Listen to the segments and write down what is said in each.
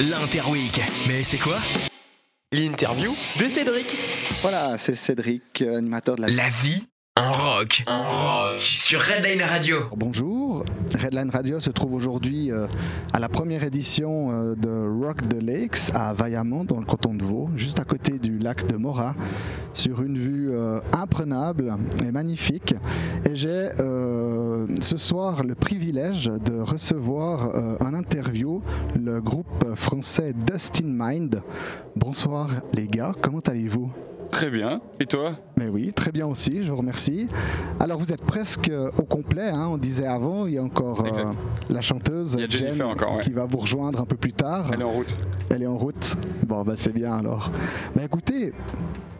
L'Interweek. Mais c'est quoi? L'interview de Cédric. Voilà, c'est Cédric, animateur de la... La vie en rock. En rock. Sur Redline Radio. Bonjour, Redline Radio se trouve aujourd'hui euh, à la première édition euh, de Rock the Lakes à Vaillamont dans le canton de Vaud, juste à côté du lac de Morat, sur une vue euh, imprenable et magnifique. Et j'ai ce soir le privilège de recevoir en interview le groupe français Dust in Mind. Bonsoir les gars, comment allez-vous? Très bien. Et toi Mais oui, très bien aussi, je vous remercie. Alors vous êtes presque au complet, hein, on disait avant, il y a encore euh, la chanteuse Jen encore, qui va vous rejoindre un peu plus tard. Elle est en route. Elle est en route. Bon, bah, c'est bien alors. Mais écoutez,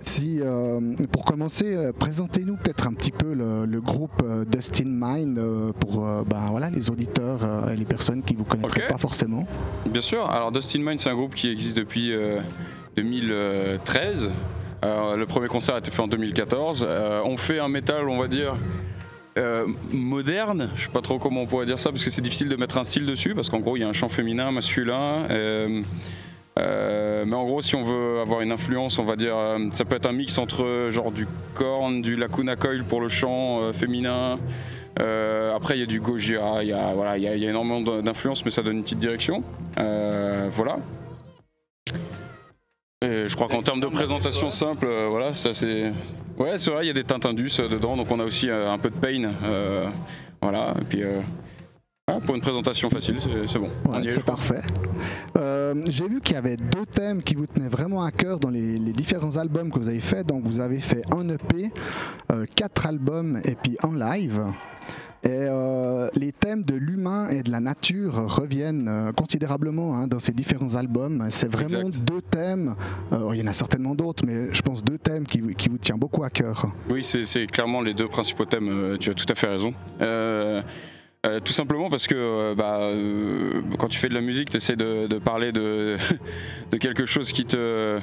si, euh, pour commencer, euh, présentez-nous peut-être un petit peu le, groupe Dustin Mind pour ben, voilà, les auditeurs et les personnes qui ne vous connaîtraient pas forcément. Bien sûr. Alors Dustin Mind, c'est un groupe qui existe depuis 2013 le premier concert a été fait en 2014. Euh, on fait un métal, on va dire. Euh, moderne, je sais pas trop comment on pourrait dire ça parce que c'est difficile de mettre un style dessus parce qu'en gros il y a un chant féminin, masculin. Euh, mais en gros, si on veut avoir une influence, on va dire, ça peut être un mix entre genre du corn, du Lacuna Coil pour le chant féminin. après, il y a du Gojira, il y a, voilà, il y, a, y a énormément d'influence, mais ça donne une petite direction. voilà je crois qu'en termes de présentation simple, euh, voilà, ça c'est. Ouais, c'est vrai, il y a des teintes indus euh, dedans, donc on a aussi euh, un peu de pain. voilà, et puis. pour une présentation facile, c'est bon. c'est parfait. J'ai vu qu'il y avait deux thèmes qui vous tenaient vraiment à cœur dans les, différents albums que vous avez fait. Donc vous avez fait un EP, quatre albums et puis un live. Et euh, les thèmes de l'humain et de la nature reviennent euh, considérablement hein, dans ces différents albums. C'est vraiment deux thèmes, euh, il y en a certainement d'autres, mais je pense deux thèmes qui, qui vous tiennent beaucoup à cœur. Oui, c'est clairement les deux principaux thèmes, tu as tout à fait raison. tout simplement parce que bah, quand tu fais de la musique, tu essaies de, de parler de, de, quelque chose qui te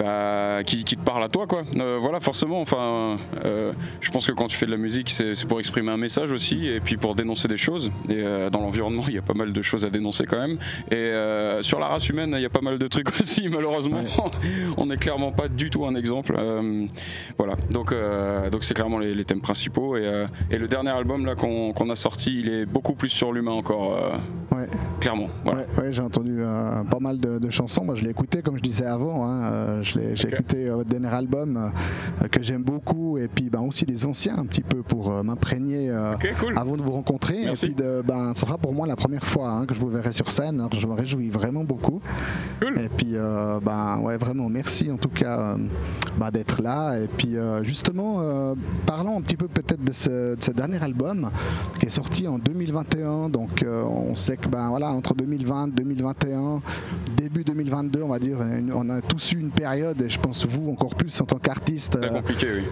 bah, qui, te parle à toi quoi. Euh, voilà forcément. Enfin, euh, je pense que quand tu fais de la musique, c'est pour exprimer un message aussi et puis pour dénoncer des choses. Et euh, dans l'environnement, il y a pas mal de choses à dénoncer quand même. Et sur la race humaine, il y a pas mal de trucs aussi. Malheureusement, on n'est clairement pas du tout un exemple. voilà. Donc donc c'est clairement les, thèmes principaux. Et, et, le dernier album là qu'on a sorti, il est beaucoup plus sur l'humain encore. ouais. Clairement. Voilà. Ouais, j'ai entendu pas mal de, chansons. Moi, je l'ai écouté comme je disais avant. Hein, j'ai écouté euh, votre dernier album euh, que j'aime beaucoup et puis ben, aussi des anciens un petit peu pour euh, m'imprégner avant de vous rencontrer. Et puis de, ben, ce sera pour moi la première fois hein, que je vous verrai sur scène. je me réjouis vraiment beaucoup. Et puis ben, ouais, vraiment merci en tout cas ben, d'être là. Et puis justement, parlons un petit peu peut-être de ce, de ce, dernier album qui est sorti en 2021. Donc on sait que ben, voilà, entre 2020 et 2021, début 2022, on va dire, on a tous eu une période et je pense vous encore plus en tant qu'artiste euh,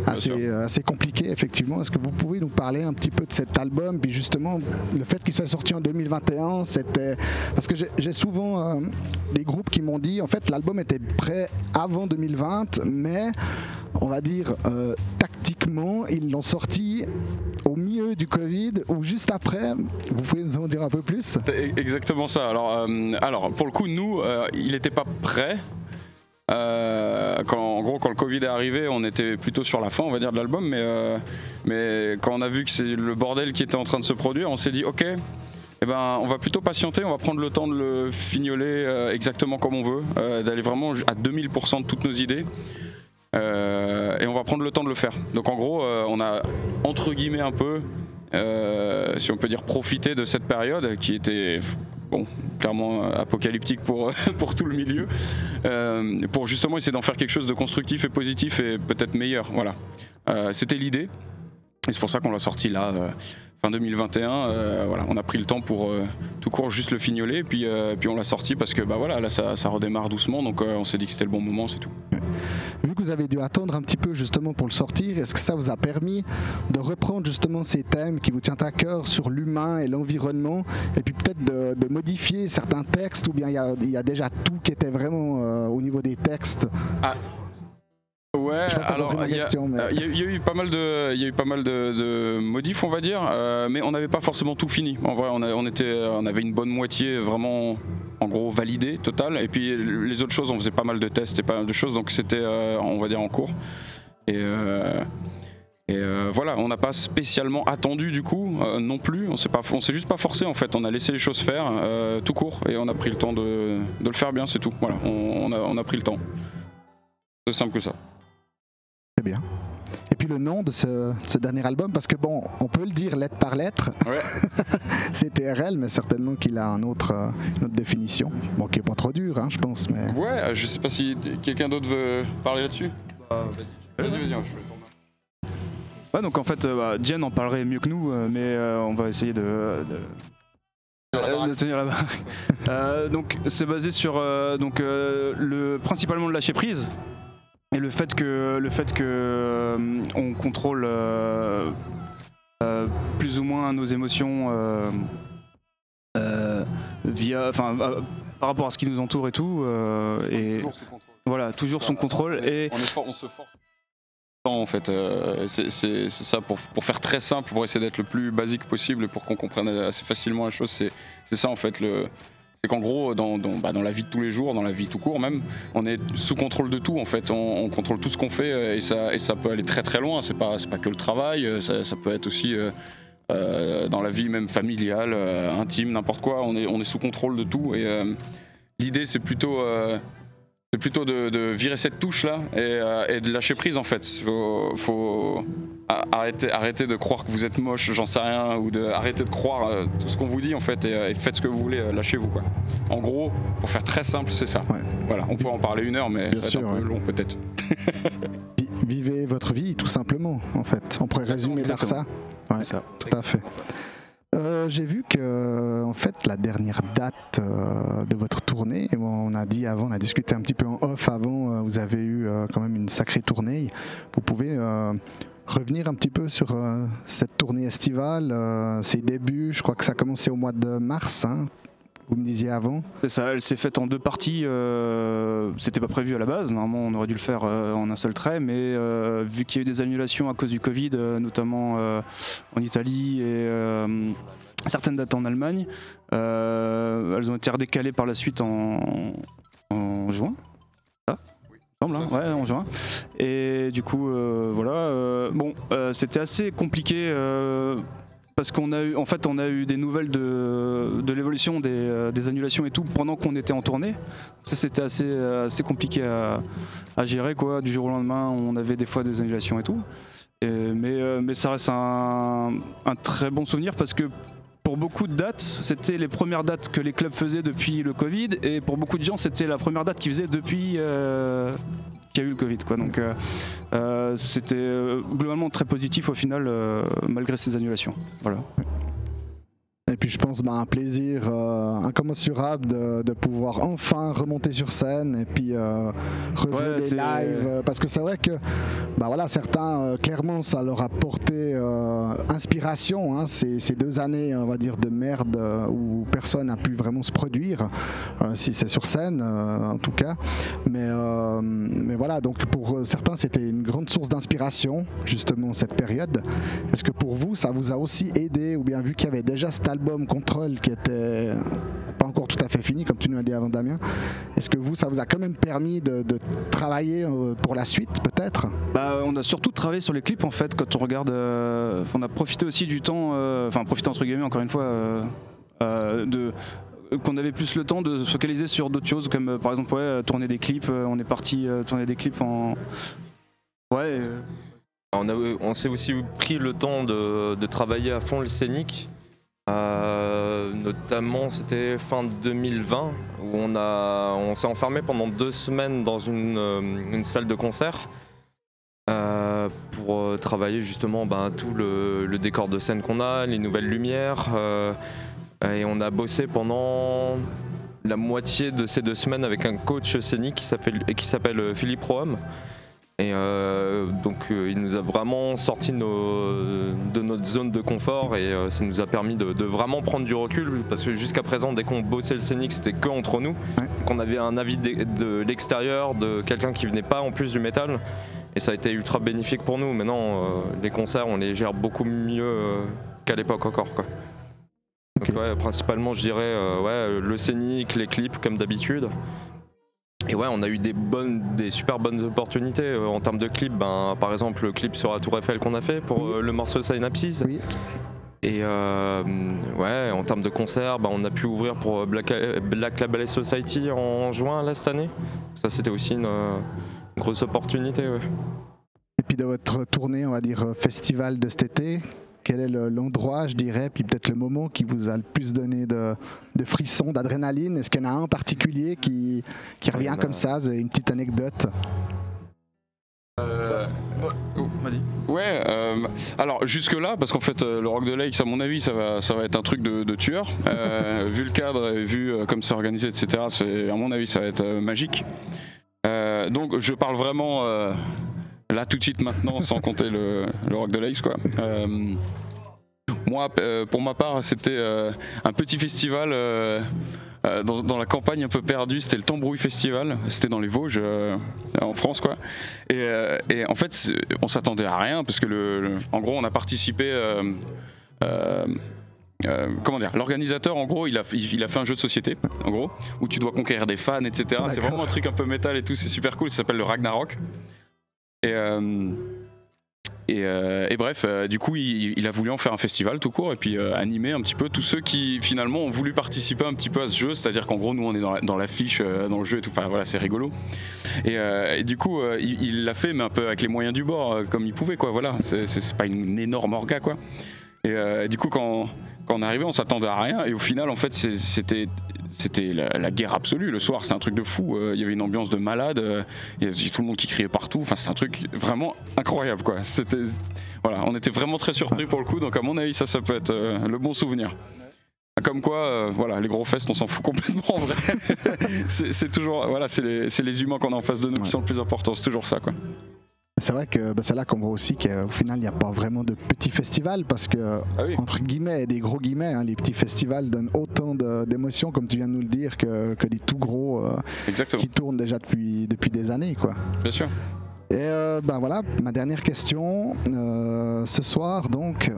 assez, euh, assez compliqué effectivement. Est-ce que vous pouvez nous parler un petit peu de cet album puis justement le fait qu'il soit sorti en 2021, c'était parce que j'ai souvent euh, des groupes qui m'ont dit en fait l'album était prêt avant 2020, mais on va dire tactiquement ils l'ont sorti au du Covid ou juste après. Vous pouvez nous en dire un peu plus? C'est exactement ça. Alors, alors pour le coup, nous, il n'était pas prêt. Euh, quand, en gros, quand le Covid est arrivé, on était plutôt sur la fin, on va dire, de l'album, mais, euh, mais quand on a vu que c'est le bordel qui était en train de se produire, on s'est dit, ok, eh ben, on va plutôt patienter, on va prendre le temps de le fignoler euh, exactement comme on veut, d'aller vraiment à 2000% de toutes nos idées. Prendre le temps de le faire. Donc en gros, on a entre guillemets un peu, si on peut dire, profité de cette période qui était bon, clairement euh, apocalyptique pour, pour tout le milieu, euh, pour justement essayer d'en faire quelque chose de constructif et positif et peut-être meilleur. Voilà. Euh, c'était l'idée. Et c'est pour ça qu'on l'a sorti là, fin 2021. voilà, on a pris le temps pour tout court juste le fignoler, et puis, puis on l'a sorti parce que bah voilà, là ça, ça redémarre doucement, donc on s'est dit que c'était le bon moment, c'est tout. Vu que vous avez dû attendre un petit peu justement pour le sortir, est-ce que ça vous a permis de reprendre justement ces thèmes qui vous tiennent à cœur sur l'humain et l'environnement, et puis peut-être de, modifier certains textes, ou bien il y, a, déjà tout qui était vraiment euh, au niveau des textes? Ah. Ouais, alors il y, a eu pas mal de, il y a eu pas mal de, modifs, on va dire, euh, mais on n'avait pas forcément tout fini. En vrai, on, on, était, on avait une bonne moitié vraiment en gros validé total. Et puis les autres choses, on faisait pas mal de tests et pas mal de choses, donc c'était, on va dire, en cours. Et, et voilà, on n'a pas spécialement attendu du coup non plus. On s'est pas, on s'est juste pas forcé en fait. On a laissé les choses faire tout court et on a pris le temps de, le faire bien, c'est tout. Voilà, on, a, on a pris le temps. C'est simple que ça. Puis le nom de ce, dernier album, parce que bon, on peut le dire lettre par lettre. Ouais. c'est TRL, mais certainement qu'il a un autre, euh, une autre définition. Bon, qui est pas trop dur, hein, je pense. Mais... Ouais, euh, je sais pas si quelqu'un d'autre veut parler là-dessus. Bah, vas-y, vas-y, vas-y, je Ouais, donc en fait, euh, bah, Jen en parlerait mieux que nous, mais on va essayer de, de tenir la barre. donc c'est basé sur donc le principalement le lâcher prise et le fait que, le fait que euh, on contrôle euh, euh, plus ou moins nos émotions via, enfin, par rapport à ce qui nous entoure et tout, et toujours son contrôle. voilà, toujours son contrôle et on, se force en fait. c'est ça, pour, pour, faire très simple, pour essayer d'être le plus basique possible et pour qu'on comprenne assez facilement la chose, c'est ça en fait le, c'est qu'en gros, dans, bah, dans, la vie de tous les jours, dans la vie tout court même, on est sous contrôle de tout en fait. On, contrôle tout ce qu'on fait euh, et ça, peut aller très très loin. C'est pas, pas que le travail, euh, ça, ça peut être aussi euh, dans la vie même familiale, intime, n'importe quoi. On est, on est sous contrôle de tout et l'idée c'est plutôt c'est plutôt de, virer cette touche là euh, et, de lâcher prise en fait. Faut, faut arrêter, arrêter de croire que vous êtes moche, j'en sais rien, ou de arrêter de croire euh, tout ce qu'on vous dit en fait et, faites ce que vous voulez, euh, lâchez-vous quoi. En gros, pour faire très simple, c'est ça. Voilà, on peut en parler une heure, mais c'est un peu long peut-être. Vivez votre vie tout simplement en fait. On pourrait résumer par ça. Ouais, ça. Tout à fait. Euh, j'ai vu que en fait la dernière date euh, de votre tournée, on a dit avant, on a discuté un petit peu en off avant, euh, vous avez eu quand même une sacrée tournée. Vous pouvez revenir un petit peu sur cette tournée estivale, ses débuts. Je crois que ça a commencé au mois de mars. Hein, vous me disiez avant C'est ça, elle s'est faite en deux parties. Euh, C'était pas prévu à la base. Normalement, on aurait dû le faire euh, en un seul trait, mais euh, vu qu'il y a eu des annulations à cause du Covid, notamment en Italie et certaines dates en Allemagne, elles ont été redécalées par la suite en, juin. Ça Semble, hein ouais, en juin. Et du coup, voilà. bon, c'était assez compliqué parce qu'on a eu, en fait, on a eu des nouvelles de, l'évolution des, euh, des, annulations et tout pendant qu'on était en tournée. Ça, c'était assez, euh, compliqué à, gérer. Du jour au lendemain, on avait des fois des annulations et tout. mais, euh, mais ça reste un, très bon souvenir parce que pour beaucoup de dates, c'était les premières dates que les clubs faisaient depuis le Covid, et pour beaucoup de gens, c'était la première date qu'ils faisaient depuis, y a eu le Covid. Quoi. Donc euh, euh, c'était euh, globalement très positif au final, malgré ces annulations. Voilà. Et puis je pense bah, un plaisir euh, incommensurable de, de, pouvoir enfin remonter sur scène et puis euh, rejouer des lives. Euh, parce que c'est vrai que bah, voilà, certains, euh, clairement, ça leur a porté inspiration. Hein, ces, ces, deux années, on va dire, de merde où personne n'a pu vraiment se produire, si c'est sur scène en tout cas. Mais, mais voilà, donc pour certains, c'était une grande source d'inspiration, justement, cette période. Est-ce que pour vous, ça vous a aussi aidé, ou bien vu qu'il y avait déjà cet album Control qui était pas encore tout à fait fini, comme tu nous as dit avant Damien. Est-ce que vous, ça vous a quand même permis de, travailler euh, pour la suite, peut-être? Bah, On a surtout travaillé sur les clips, en fait, quand on regarde. Euh, on a profité aussi du temps, euh, enfin, profité entre guillemets, encore une fois, de qu'on avait plus le temps de se focaliser sur d'autres choses comme par exemple ouais, tourner des clips on est parti tourner des clips en ouais on, on s'est aussi pris le temps de, de, travailler à fond le scénique euh, notamment, c'était fin 2020 où on, s'est enfermé pendant deux semaines dans une, euh, salle de concert euh, pour travailler justement ben, tout le, décor de scène qu'on a, les nouvelles lumières. et on a bossé pendant la moitié de ces deux semaines avec un coach scénique qui s'appelle Philippe Roham. Et euh, donc euh, il nous a vraiment sorti de notre zone de confort et euh, ça nous a permis de, vraiment prendre du recul parce que jusqu'à présent dès qu'on bossait le scénic c'était que entre nous, qu'on avait un avis de, l'extérieur de quelqu'un qui venait pas en plus du métal et ça a été ultra bénéfique pour nous. Maintenant les concerts on les gère beaucoup mieux qu'à l'époque encore quoi. Donc ouais, principalement je dirais euh, ouais, le scénic, les clips comme d'habitude. Et ouais, on a eu des bonnes, des super bonnes opportunités euh, en termes de clips. Ben, par exemple, le clip sur la Tour Eiffel qu'on a fait pour Oui. euh, le morceau Synapses. Oui. Et euh, ouais, en termes de concerts, ben, on a pu ouvrir pour Black, Black Label Society en juin là, cette année. Ça, c'était aussi une, une grosse opportunité. ouais. Et puis de votre tournée, on va dire festival de cet été, quel est le- l'endroit, je dirais, puis peut-être le moment qui vous a le plus donné de, de frissons, d'adrénaline? Est-ce qu'il y en a un en particulier qui, qui revient a- comme ça? Une petite anecdote Vas-y. Ouais, euh, alors jusque-là, parce qu'en fait, euh, le Rock de Lakes, à mon avis, ça va, ça va être un truc de, de tueur. Euh, vu le cadre et vu euh, comme c'est organisé, etc., à mon avis, ça va être euh, magique. Euh, donc, je parle vraiment euh, là tout de suite maintenant, sans compter le, le Rock de Lakes, quoi. Euh, moi, euh, pour ma part, c'était euh, un petit festival. dans, dans la campagne un peu perdue, c'était le Tambrouille Festival, c'était dans les Vosges, en France quoi. Et, et en fait, on s'attendait à rien parce que, le, le- en gros, on a participé. euh, comment dire L'organisateur, en gros, il a, il, il a fait un jeu de société, en gros, où tu dois conquérir des fans, etc. C'est vraiment un truc un peu métal et tout, c'est super cool. Ça s'appelle le Ragnarok. Et, euh, et, euh, et bref, euh, du coup, il, a voulu en faire un festival tout court et puis animer un petit peu tous ceux qui finalement ont voulu participer un petit peu à ce jeu. C'est-à-dire qu'en gros, nous, on est dans la- dans l'affiche, dans le jeu et tout. Enfin, voilà, c'est rigolo. Et, et du coup, il l'a fait, mais un peu avec les moyens du bord, comme il pouvait, quoi. Voilà, c'est- pas une énorme orga, quoi. Et du coup, quand, quand on est arrivé, on s'attendait à rien. Et au final, en fait, c'était c'était la, la guerre absolue. Le soir, c'était un truc de fou. Euh, Il y avait une ambiance de malade. euh, Il y avait tout le monde qui criait partout. Enfin, c'est un truc vraiment incroyable, quoi. C'était voilà, on était vraiment très surpris pour le coup. Donc, à mon avis, ça, ça peut être euh, le bon souvenir. Comme quoi, euh, voilà, les gros fests, on s'en fout complètement en vrai. c'est toujours, voilà, c'est les, humains qu'on a en face de nous Ouais. qui sont le plus importants. C'est toujours ça, quoi. C'est vrai que bah, c'est là qu'on voit aussi qu'au final, il n'y a pas vraiment de petits festivals parce que, Ah oui. entre guillemets et des gros guillemets, hein, les petits festivals donnent autant d'émotions, comme tu viens de nous le dire, que, que des tout gros euh, qui tournent déjà depuis, depuis des années. Quoi. bien sûr. Et euh, ben voilà, ma dernière question. euh, ce soir, donc,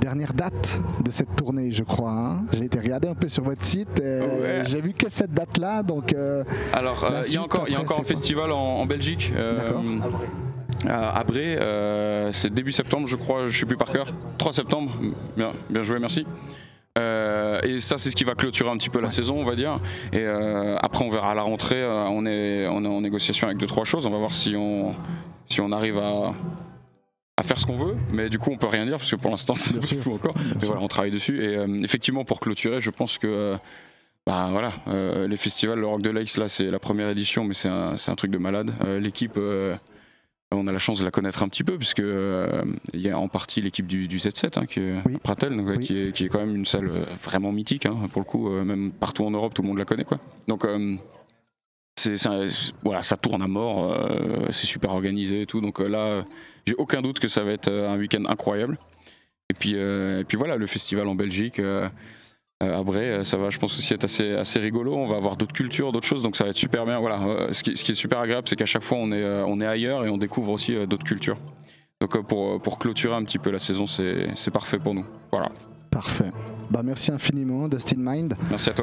dernière date de cette tournée, je crois. hein. J'ai été regarder un peu sur votre site. et Ouais. J'ai vu que cette date-là, donc euh, Alors, il y a encore, il y a après, encore un festival en, en Belgique. D'accord. À Abré, euh, c'est début septembre, je crois, je sais plus par cœur. 3 septembre, bien, bien joué, merci. Euh, et ça, c'est ce qui va clôturer un petit peu la saison, on va dire. Et euh, après, on verra à la rentrée. euh, on, est, on est en négociation avec deux trois choses. On va voir si on, si on arrive à, à faire ce qu'on veut. Mais du coup, on peut rien dire parce que pour l'instant, c'est flou encore. Bien Mais voilà, on travaille dessus. Et euh, effectivement, pour clôturer, je pense que. euh, bah voilà, euh, les festivals, le Rock de Lakes, là c'est la première édition, mais c'est un, un truc de malade. Euh, L'équipe, euh, on a la chance de la connaître un petit peu, puisque euh, il y a en partie l'équipe du, du Z7, hein, qui est Oui. Pratel, donc, ouais, Oui. qui, est, qui est quand même une salle euh, vraiment mythique, hein, pour le coup, euh, même partout en Europe, tout le monde la connaît. Quoi. Donc un- voilà, ça tourne à mort, euh, c'est super organisé et tout, donc euh, là, euh, j'ai aucun doute que ça va être un week-end incroyable. Et puis, et puis voilà, le festival en Belgique. Euh, à Bray, euh, ça va, je pense aussi être assez, assez rigolo. On va avoir d'autres cultures, d'autres choses, donc ça va être super bien. Voilà, Euh, ce, qui, ce qui est super agréable, c'est qu'à chaque fois on est, on est ailleurs et on découvre aussi d'autres cultures. Donc pour, pour clôturer un petit peu la saison, c'est c'est parfait pour nous. Voilà, parfait. Bah, merci infiniment, Dustin Mind. merci à toi.